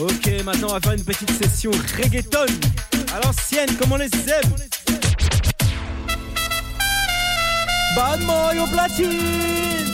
Ok, maintenant on va faire une petite session reggaeton à l'ancienne comme on les aime. Bad Mario Platine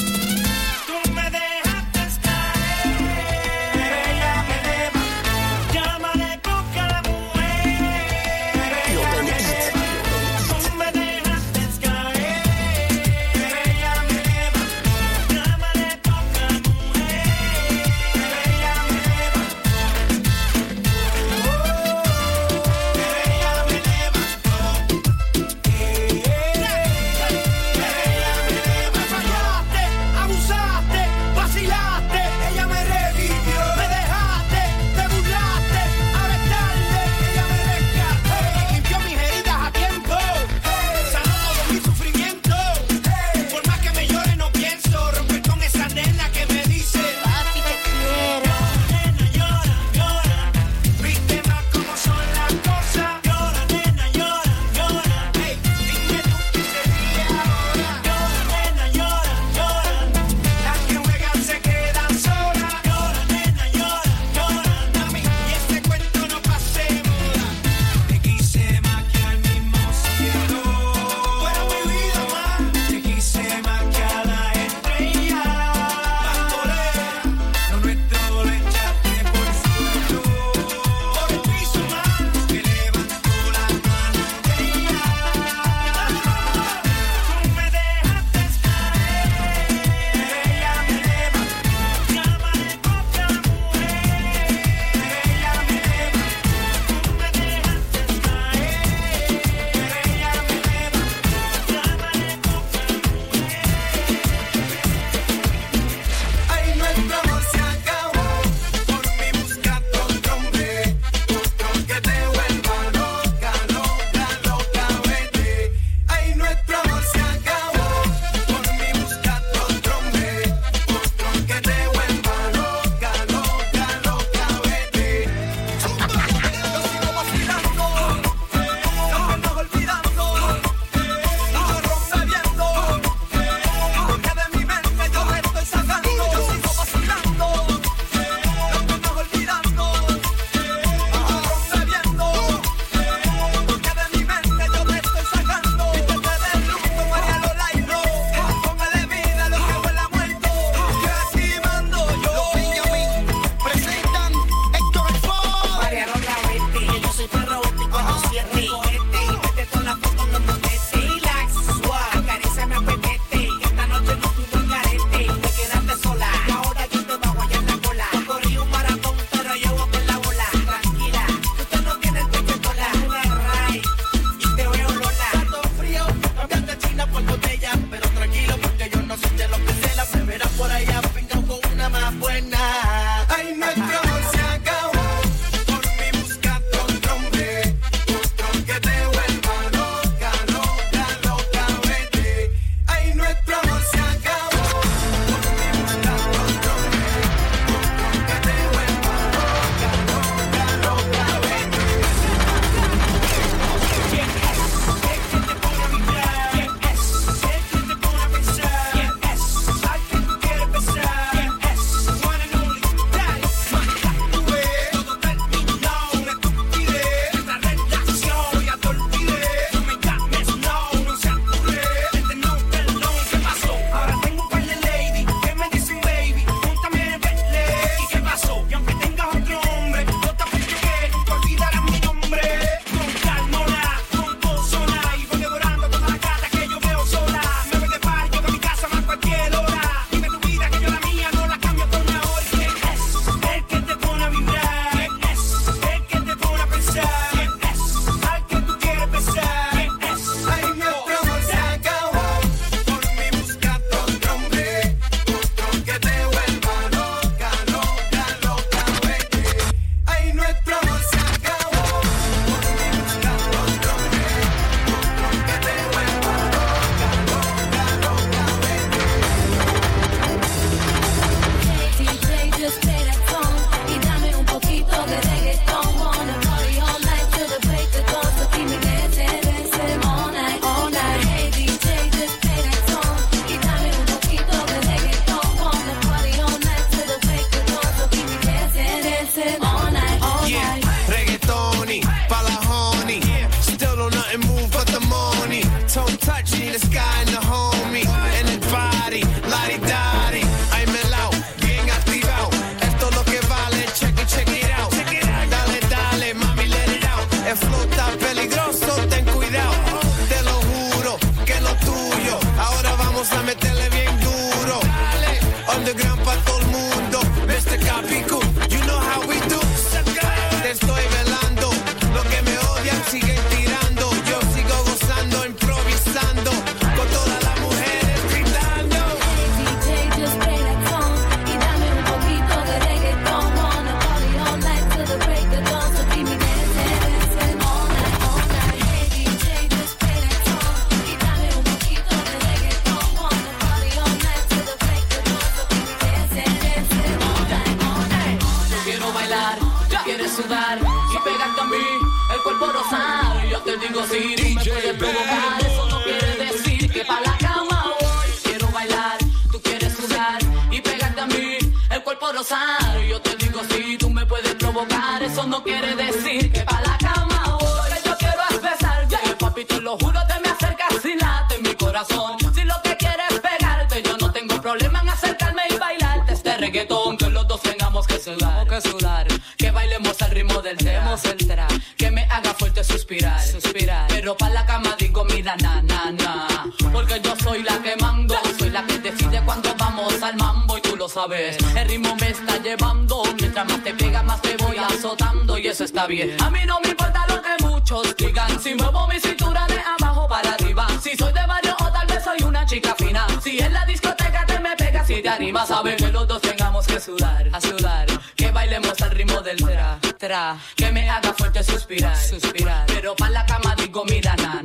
cuando vamos al mambo y tú lo sabes. El ritmo me está llevando, mientras más te pega, más te voy azotando y eso está bien. A mí no me importa lo que muchos digan, si muevo mi cintura de abajo para arriba. Si soy de barrio o tal vez soy una chica fina. Si en la discoteca te me pegas y te animas, sabes que los dos tengamos que sudar, a sudar. Que bailemos al ritmo del tra, tra. Que me haga fuerte suspirar, suspirar. Pero pa' la cama digo, mira, na,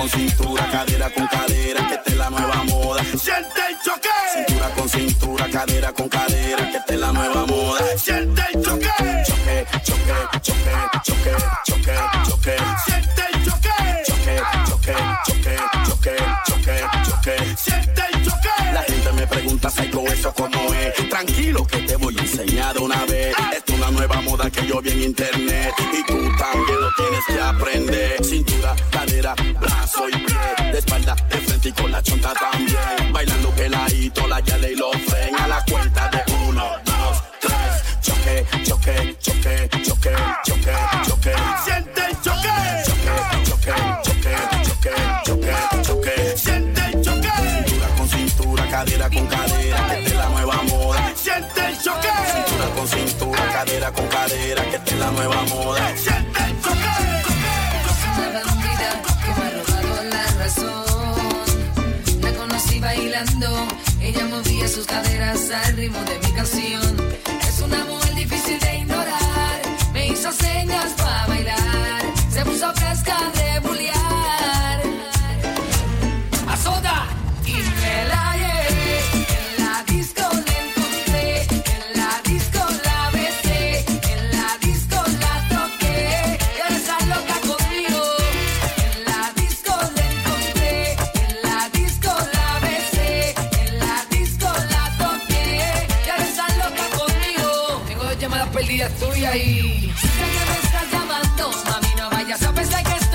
con cintura, cadera con cadera, que esta es la nueva moda. Siente el choque. Cintura con cintura, cadera con cadera, que esta es la nueva moda. Siente el choque. Choque, choque, choque, choque, choque, choque, Siente el choque. choque, choque, choque, choque, choque, choque. Siente el choque. La gente me pregunta, Psycho, eso cómo es. Tranquilo que te voy a enseñar de una vez. Esto es una nueva moda que yo vi en internet. Y tú también lo tienes que aprender. Cintura, brazo y pie. De espalda, de frente y con la chonta también. Bailando peladito, la yale y los fren. A la cuenta de uno, dos, tres. Choque, choque, choque, choque, choque, choque. Siente el choque. Choque, choque, choque, choque, choque, choque. Siente el choque. Cintura con cintura, cadera con cadera, que es la nueva moda. Siente el choque. Cintura con cintura, cadera con cadera, que es la nueva moda. Siente ella movía sus caderas al ritmo de mi canción. Es una mujer difícil de ignorar, me hizo señas para bailar, se puso fresca de bullear. Perdidas tuyas y sé que me estás llamando, mami no vayas a pensar que estoy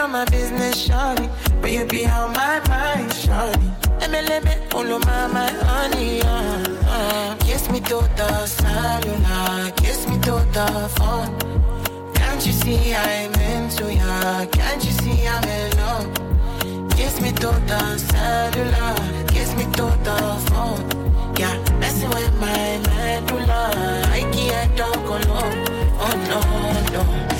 on my business, shawty. But you be on my mind, shawty. Emelebe, olo mama, honey, uh, uh. Kiss me to the cellular, kiss me to the phone. Can't you see I'm into ya? Can't you see I'm in love? Kiss me to the cellular, kiss me to the phone. Yeah, messing with my medulla. I can't talk alone. Oh no, no.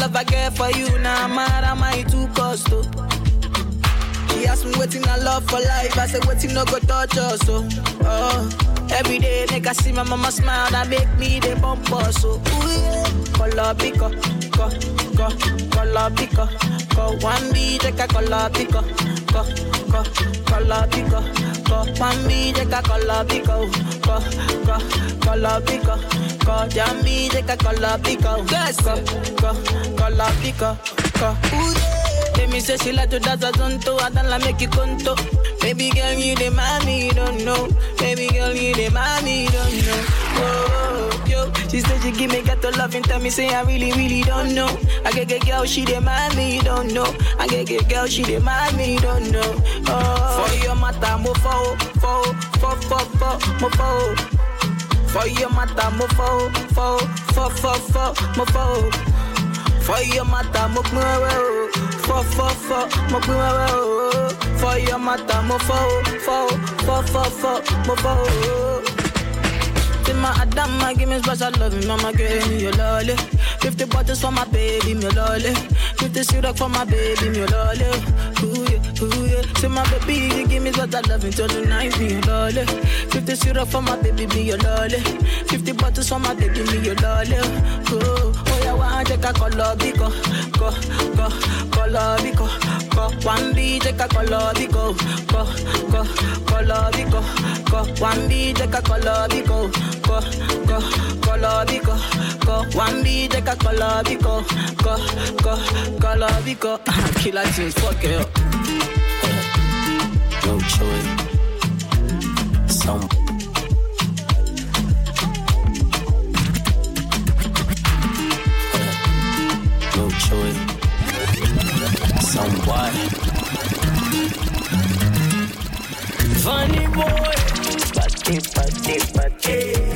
Love I get for you, now nah, mad am I too cost, oh. She asked me waiting I love for life, I said waiting no go touch us, oh. oh. Every day, make I see my mama smile, that make me the bump us, oh. Ooh, yeah. Color pico, co, co, color pico, co. One B, take a color pico, co, co, color pico, co. One B, take a color pico, co, co, color pico, co. Jammy, take a color pico, co, co, color pico, co. Ooh, yeah. Let me say she like to dance a zonto, I don't like make you conto. Baby girl, you the mommy, you don't know. Baby girl, you the mommy, you don't know. Oh, yo, she said she give me get to love and tell me say I really, really don't know. I get get girl, she the mommy, you don't know. I get get girl, she the mommy, you don't know. Oh, for your mata, mo fo, fo, fo, fo, fo, mo fo. For your mata, mo fo, fo, fo, fo, fo, mo fo. For your mata, mo wewe o. Oh. Fo, fo, fo, mo pin o. Oh. For your mata, mo fo, fo, fo, fo, fo, mo fo. My Adama, give me special love, mama give me your lolly. Fifty bottles for my baby, me lolly. Fifty syrup for my baby, me lolly. Ooh yeah, ooh yeah. Say my baby, you give me special love until the night, me your lolly. Fifty syrup for my baby, me your lolly. Fifty bottles for my baby, me your lolly. Ooh, oh yeah, one take a color biko, go, go, color biko, go. One B take a color biko, go, go, color biko, go. One B take a color biko, go, go, color biko, go. One B take a color biko, go, go, color biko. Killer tunes, fuck it up go to it. Some. Go to it. Somewhat. Funny boy. Buddy, buddy, buddy.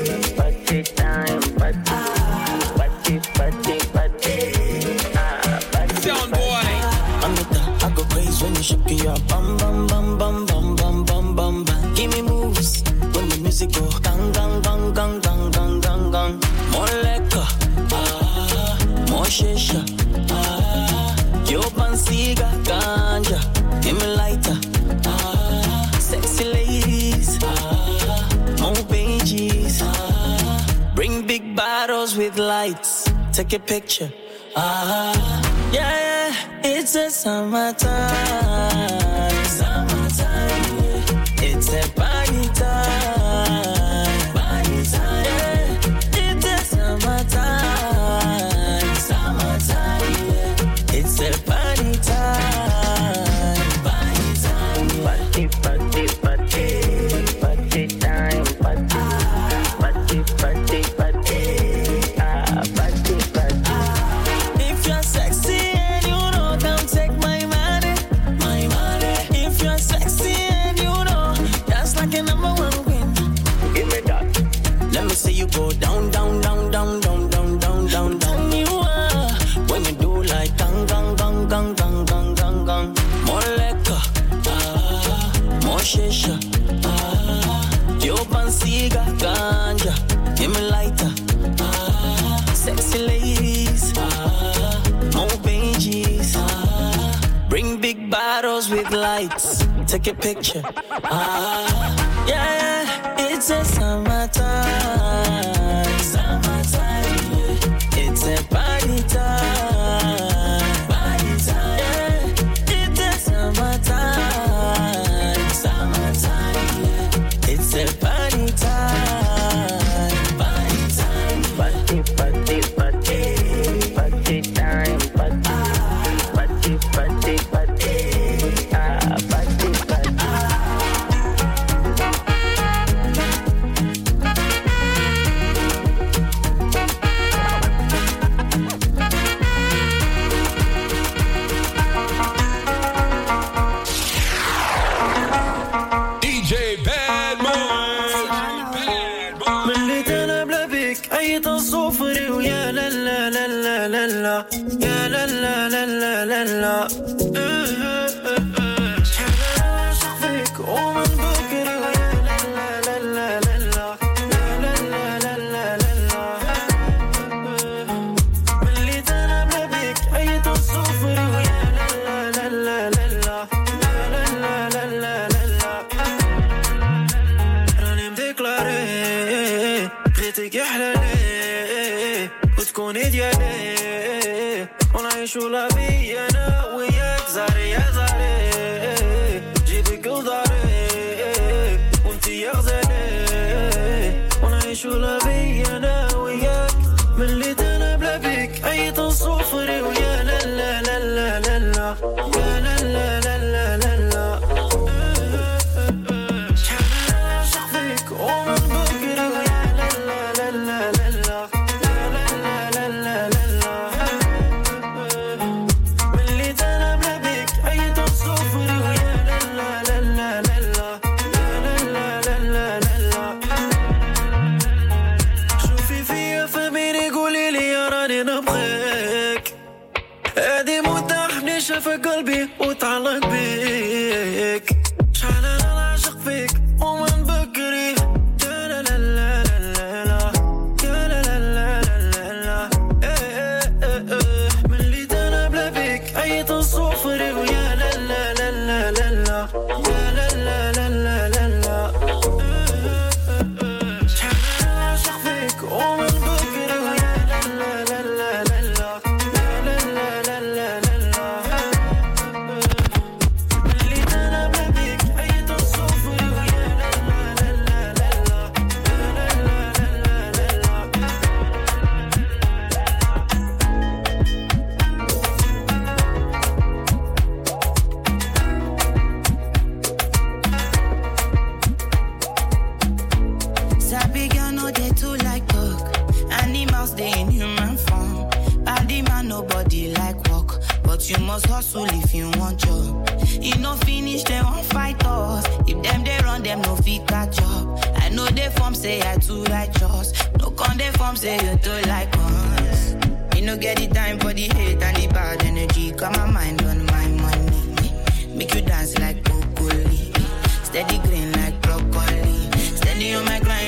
Take a picture, ah. Yeah, it's a summertime. Ah, yeah, it's a summertime. حطيت الصفر ويا لا لا لا لا لا يا لا لا لا لا لا. come say you don't like us. You no get the time for the hate and the bad energy. Got my mind on my money. Make you dance like broccoli. Steady green like broccoli. Steady on my grind.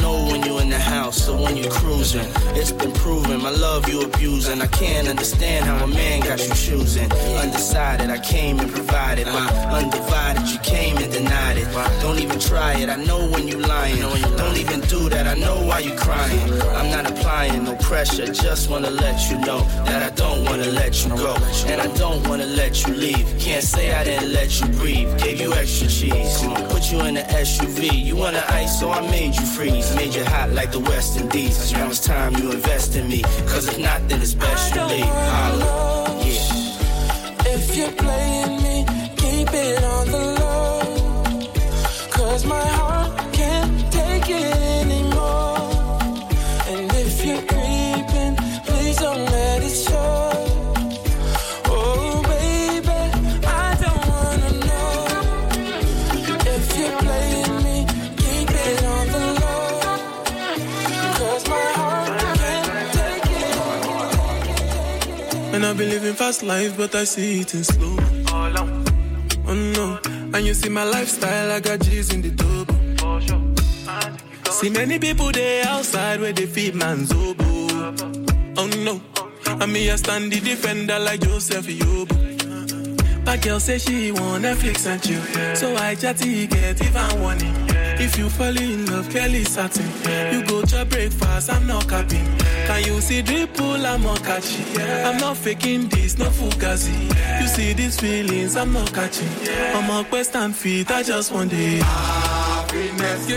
Know or when you cruising. It's been proven my love you abusing. I can't understand how a man got you choosing. Undecided, I came and provided. My undivided, you came and denied it. Don't even try it. I know when you lying. Don't even do that. I know why you crying. I'm not applying no pressure. Just wanna let you know that I don't wanna let you go. And I don't wanna let you leave. Can't say I didn't let you breathe. Gave you extra cheese. Put you in the SUV. You want the ice, so I made you freeze. Made you hot like the West Indies. Now it's time you invest in me. Cause if not, then it's best you leave. Holla. Yeah. If you're playing me, keep it on the low. Cause my heart I've been living fast life, but I see it in slow. Oh no, and you see my lifestyle, I got G's in the double. See many people there outside where they feed man's oboe. Oh no, and me I stand the defender like Joseph Yobo. My girl say she want Netflix and chill, so I chatty get even warning. If you fall in love, Kelly satin. You go to breakfast, I'm not capping. Can you see dripple, I'm not catching. I'm not faking this, no fugazi. You see these feelings, I'm not catching. I'm a quest and feet, I just want it. Happiness.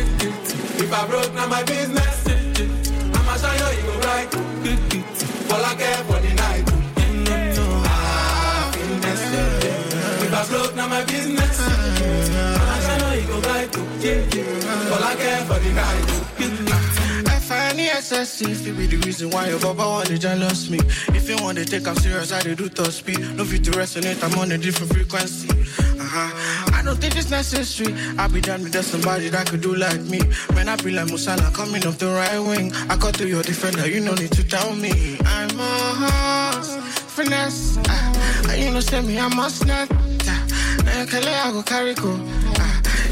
If I broke, now my business. I'ma show you, you go right. All I care for the night. Mm-hmm. Happiness. If I broke, now my business. Right. All I care the night. It be the reason why your baba want to jealous me. If you want to take I'm serious, I do top speed. No fit to resonate, I'm on a different frequency. Uh-huh. I don't think it's necessary. I'll be done with just somebody that could do like me. Man, I be like Musala coming off the right wing. I got to your defender, you no need to tell me. I'm a horse, finesse. Uh, you know, send me, I must not. Uh, I go carry go.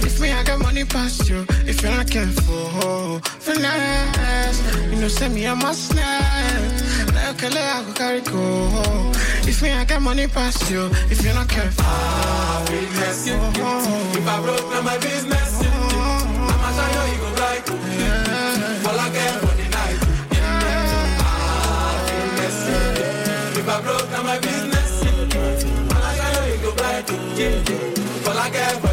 If me, I got money past you. If you're not careful, finesse. You know, send me, I must not. Like Kele, I go carry go. If me, I got money past you. If you're not careful, ah, Happiness. If I broke, now my business. I'ma show you, you go right. All I care for the night. Ah, Happiness. If I broke, now my business. I'ma show you, you go right. All I care